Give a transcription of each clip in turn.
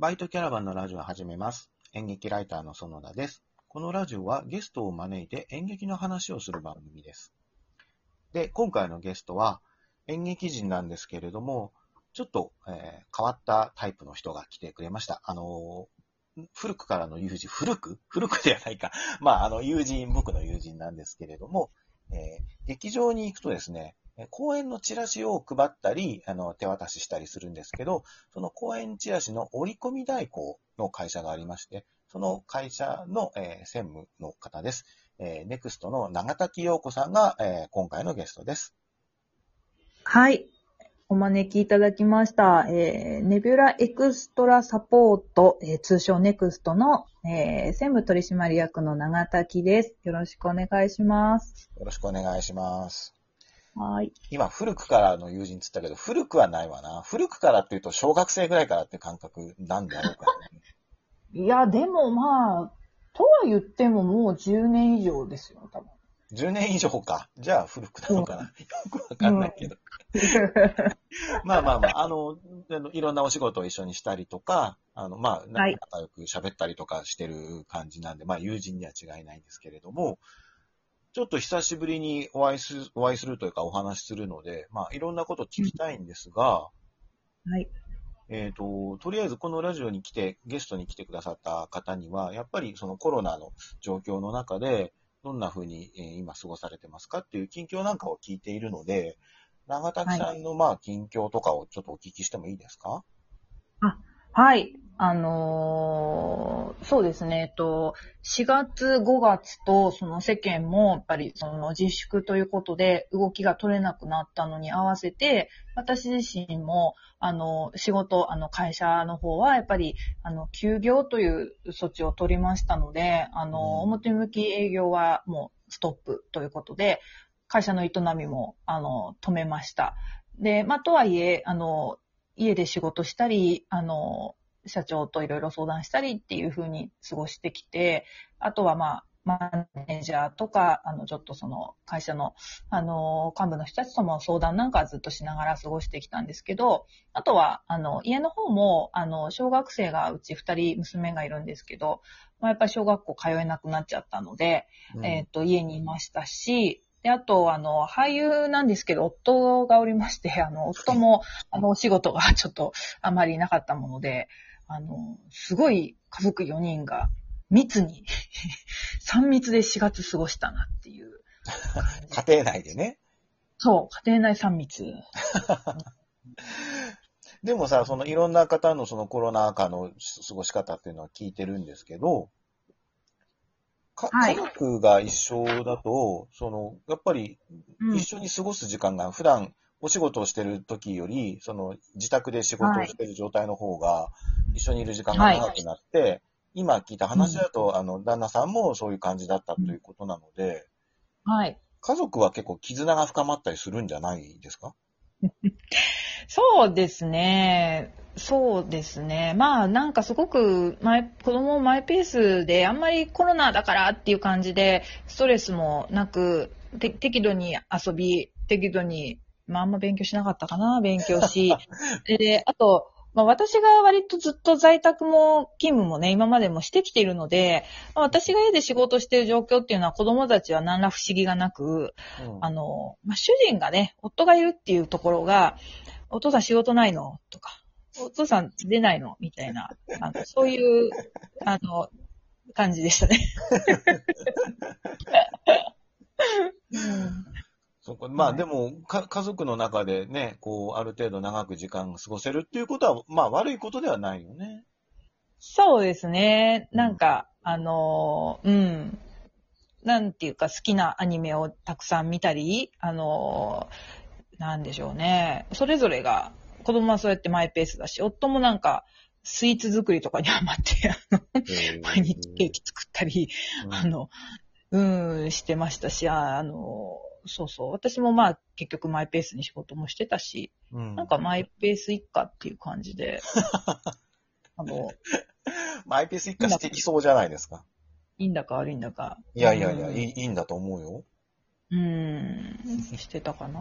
バイトキャラバンのラジオを始めます。演劇ライターの園田です。このラジオはゲストを招いて演劇の話をする番組です。で、今回のゲストは演劇人なんですけれども、ちょっと、えー変わったタイプの人が来てくれました。あのー古くからの友人、古く？古くではないか。まあ、あの、友人、僕の友人なんですけれども、えー劇場に行くとですね、公演のチラシを配ったり、あの、手渡ししたりするんですけど、その公演チラシの折り込み代行の会社がありまして、その会社の、えー専務の方です。えーネクストの長滝陽子さんが、えー今回のゲストです。はい。お招きいただきました。えーネビュラエクストラサポート、えー通称ネクストの、えー専務取締役の長滝です。よろしくお願いします。よろしくお願いします。はい。今、古くからの友人っつったけど、古くはないわな。古くからっていうと、小学生ぐらいからって感覚なんだろうか、ね。いや、でもまあ、とは言ってももう10年以上ですよ、多分。10年以上か。じゃあ古くなのかな。よくわかんないけど。まあまあまあ、あの、いろんなお仕事を一緒にしたりとか、あの、まあ、はい仲良く喋ったりとかしてる感じなんで、まあ友人には違いないんですけれども、ちょっと久しぶりにお会いする、お会いするというかお話しするので、まあいろんなこと聞きたいんですが、はい。えっ、と、とりあえずこのラジオに来て、ゲストに来てくださった方には、やっぱりそのコロナの状況の中で、どんな風に、えー今過ごされてますかっていう近況なんかを聞いているので、長滝さんのまあ近況とかをちょっとお聞きしてもいいですか？はい。あのーそうですね、えっと、4月、5月と、その世間も、やっぱり、その自粛ということで、動きが取れなくなったのに合わせて、私自身も、あの、仕事、あの、会社の方は、やっぱり、あの、休業という措置を取りましたので、あの、うん表向き営業はもうストップということで、会社の営みも、あの、止めました。で、まあ、とはいえ、あの、家で仕事したり、あの、社長といろいろ相談したりっていう風に過ごしてきて、あとはまあ、マネージャーとか、あの、ちょっとその会社の、あの、幹部の人たちとも相談なんかずっとしながら過ごしてきたんですけど、あとは、あの、家の方も、あの、小学生がうち二人娘がいるんですけど、まあ、やっぱり小学校通えなくなっちゃったので、えっ、と、家にいましたし、で、あと、あの、俳優なんですけど、夫がおりまして、あの、夫も、あの、お仕事がちょっとあまりなかったもので、あの、すごい家族4人が密に、3密で4月過ごしたなっていう。家庭内でね。そう、家庭内3密。でもさ、そのいろんな方のそのコロナ禍の過ごし方っていうのは聞いてるんですけど、家族が一緒だと、その、やっぱりうん一緒に過ごす時間が普段お仕事をしてる時より、その自宅で仕事をしてる状態の方が、一緒にいる時間が長くなって、今聞いた話だと、あの、旦那さんもそういう感じだったということなので、はい。家族は結構絆が深まったりするんじゃないですか？そうですね。そうですね。まあなんかすごくマイ子供もマイペースであんまりコロナだからっていう感じでストレスもなくて適度に遊び、適度に、まああんま勉強しなかったかな、勉強し。で、あと、まあ私が割とずっと在宅も勤務もね、今までもしてきているので、まあ私が家で仕事している状況っていうのは子供たちは何ら不思議がなく、うん。あの、まあ、主人がね、夫がいるっていうところが、お父さん仕事ないの？とか、お父さん出ないの？みたいな、あのそういう、あの、感じでしたね。うんそこまあはいでもか、家族の中でね、こう、ある程度長く時間過ごせるっていうことは、まあ悪いことではないよね。そうですね。なんか、あの、うん。なんていうか、好きなアニメをたくさん見たり、あの、なんでしょうね。それぞれが、子供はそうやってマイペースだし、夫もなんか、スイーツ作りとかにハマって、あの毎日ケーキ作ったり、うんあの、うん、してましたし、ああの、そうそう。私もまあ、結局マイペースに仕事もしてたし、うんなんかマイペース一家っていう感じで、あの、マイペース一家してきそうじゃないですか。いいんだか悪いんだか。いやいやいや、うんいいいいんだと思うよ。うん、してたかな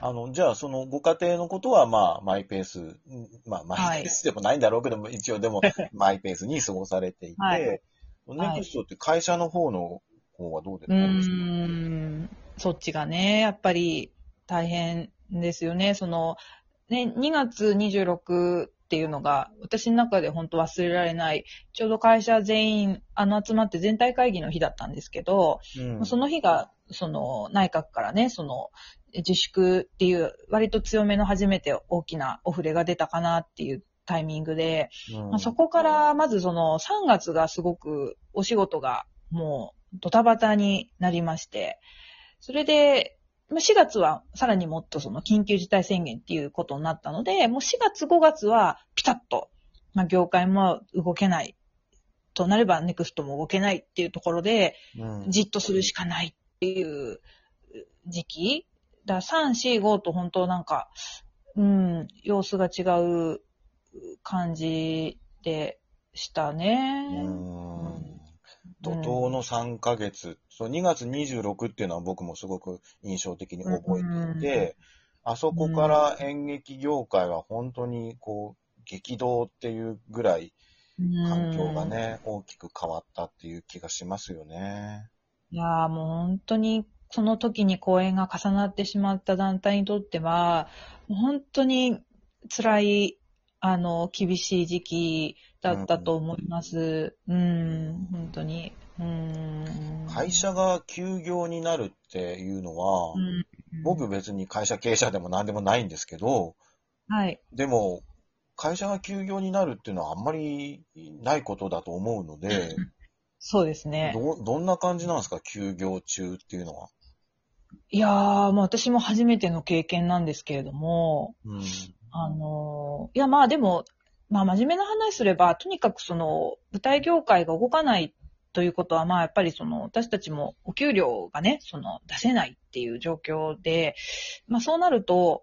あの、じゃあ、そのご家庭のことは、まあ、マイペース、んまあ、マイペースでもないんだろうけども、一応でも、マイペースに過ごされていて、はいネクストって会社の方の方はどうですうか、ーん、そっちがね、やっぱり大変ですよね。その、ね、2月26っていうのが、私の中で本当忘れられない、ちょうど会社全員、あの集まって全体会議の日だったんですけど、うん。その日が、その内閣からね、その自粛っていう割と強めの初めて大きなオフレが出たかなっていうタイミングで、うん。まあ、そこからまずその3月がすごくお仕事がもうドタバタになりまして、それで、まあ4月はさらにもっとその緊急事態宣言っていうことになったので、もう4月5月はピタッと、まあ業界も動けない。となればネクストも動けないっていうところで、うんじっとするしかないっていう時期だ3、4、5と本当なんか、うん、様子が違う感じでしたね。うん怒涛の3ヶ月、そう2月26っていうのは僕もすごく印象的に覚えていて、あそこから演劇業界は本当にこう、激動っていうぐらい環境がね、大きく変わったっていう気がしますよね。いやーもう本当にその時に公演が重なってしまった団体にとっては、本当に辛い、あの、厳しい時期だったと思います。うん、本当に。うん。会社が休業になるっていうのは、うん、僕別に会社経営者でも何でもないんですけど、はい。でも、会社が休業になるっていうのはあんまりないことだと思うので、そうですね。ど、どんな感じなんですか休業中っていうのは？いやー、もう私も初めての経験なんですけれども、うん。あのーいやまあでも、まあ真面目な話すれば、とにかくその、舞台業界が動かないということは、まあやっぱりその、私たちもお給料がね、その、出せないっていう状況で、まあそうなると、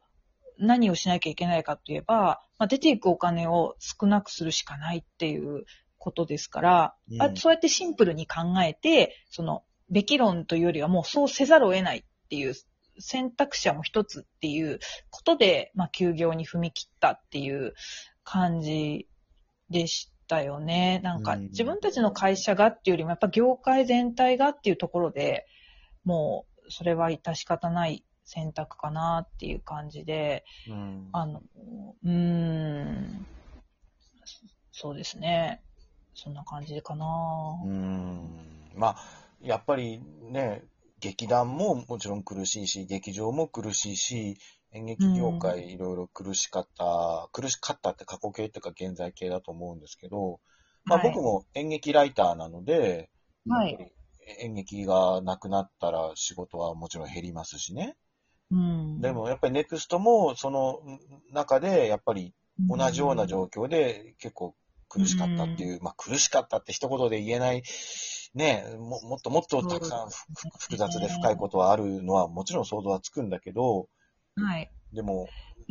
何をしなきゃいけないかといえば、まあ出ていくお金を少なくするしかないっていうことですから、うん。あそうやってシンプルに考えて、その、べき論というよりはもうそうせざるを得ないっていう選択肢はもう一つっていうことで、まあ、休業に踏み切ったっていう感じでしたよね。なんかうん自分たちの会社がっていうよりもやっぱ業界全体がっていうところでもうそれは致し方ない選択かなっていう感じで、うんあの、うーん、そうですね。そんな感じかな。うん。まあ、やっぱりね、劇団ももちろん苦しいし、劇場も苦しいし、演劇業界いろいろ苦しかった、苦しかったって過去形っていうか現在形だと思うんですけど、まあはい僕も演劇ライターなので、はい演劇がなくなったら仕事はもちろん減りますしね。うん。でもやっぱりネクストもその中でやっぱり同じような状況で結構苦しかったっていう、まあ苦しかったって一言で言えない、ね、ももっともっとたくさん複雑で深いことはあるのはもちろん想像はつくんだけど、はい。でも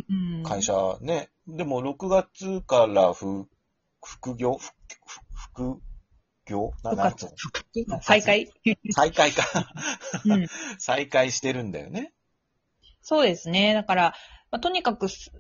うん。会社ね、でも6月からふ副業、副業？ななんつうの？再開、再開か。うん。再開してるんだよね。そうですね。だから、まあ、とにかく3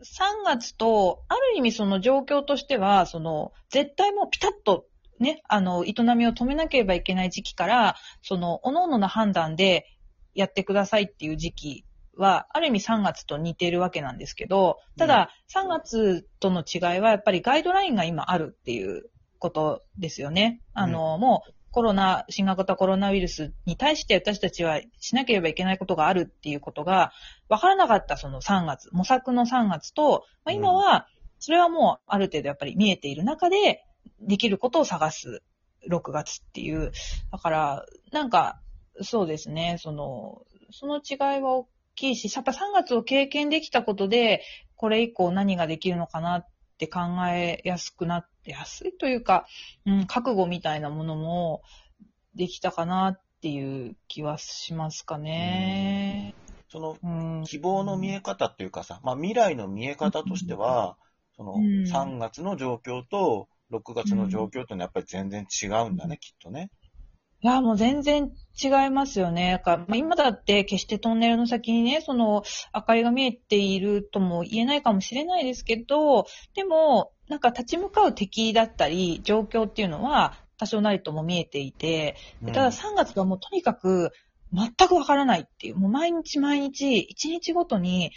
月と、ある意味その状況としては、その、絶対もうピタッとね、あの、営みを止めなければいけない時期から、その、各々の判断でやってくださいっていう時期は、ある意味3月と似ているわけなんですけど、ただ、3月との違いは、やっぱりガイドラインが今あるっていうことですよね。あの、もう、コロナ、新型コロナウイルスに対して私たちはしなければいけないことがあるっていうことが分からなかったその3月、模索の3月と、まあ、今は、それはもうある程度やっぱり見えている中で、できることを探す6月っていう。だから、なんか、そうですね、その、その違いは大きいし、やっぱ3月を経験できたことで、これ以降何ができるのかなって考えやすくなって、安いというか、うん、覚悟みたいなものもできたかなっていう気はしますかね。そのうん。希望の見え方っていうかさ、まあ未来の見え方としては、そのうん3月の状況と6月の状況っていうのはやっぱり全然違うんだね、きっとね。いや、もう全然違いますよね。かまあ、今だって決してトンネルの先にね、その明かりが見えているとも言えないかもしれないですけど、でも、なんか立ち向かう敵だったり、状況っていうのは多少なりとも見えていて、でただ3月はもうとにかく全くわからないっていう、もう毎日毎日、1日ごとに、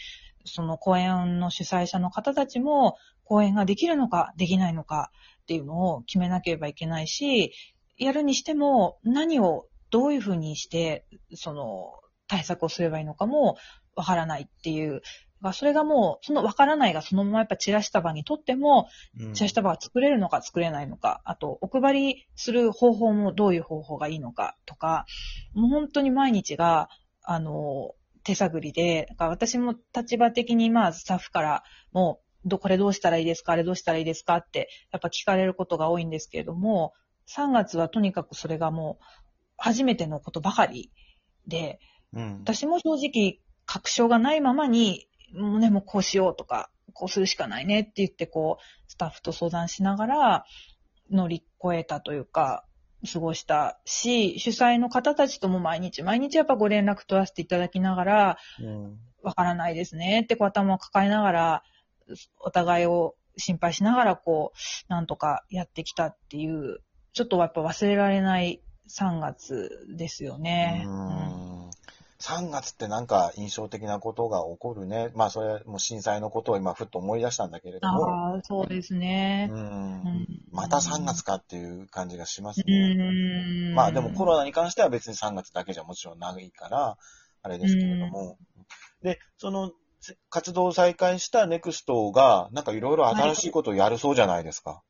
その公演の主催者の方たちも、公演ができるのかできないのかっていうのを決めなければいけないし、やるにしても何をどういうふうにして、その対策をすればいいのかもわからないっていう。それがもう、そのわからないがそのままやっぱチラシ束にとっても、チラシ束が作れるのか作れないのか、あと、お配りする方法もどういう方法がいいのかとか、もう本当に毎日が、あの、手探りで、私も立場的にまあスタッフからもう、ど、これどうしたらいいですか？あれどうしたらいいですか？って、やっぱ聞かれることが多いんですけれども、3月はとにかくそれがもう、初めてのことばかりで、うん、私も正直、確証がないままにもうね、もうこうしようとか、こうするしかないねって言って、こう、スタッフと相談しながら乗り越えたというか、過ごしたし、主催の方たちとも毎日、毎日やっぱご連絡取らせていただきながら、わ、うん、からないですねってこう頭を抱えながら、お互いを心配しながらこう、なんとかやってきたっていう、ちょっとやっぱ忘れられない3月ですよね。うん3月ってなんか印象的なことが起こるね。まあそれも震災のことを今ふっと思い出したんだけれども。ああ、そうですね。うん。また3月かっていう感じがしますね。まあでもコロナに関しては別に3月だけじゃもちろんないから、あれですけれども。で、その活動を再開したネクストが、なんかいろいろ新しいことをやるそうじゃないですか。は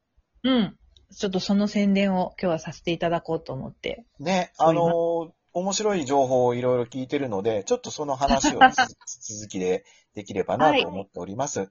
い、うん。ちょっとその宣伝を今日はさせていただこうと思って。ね、あの面白い情報をいろいろ聞いてるので、ちょっとその話を 続きでできればなと思っております。はい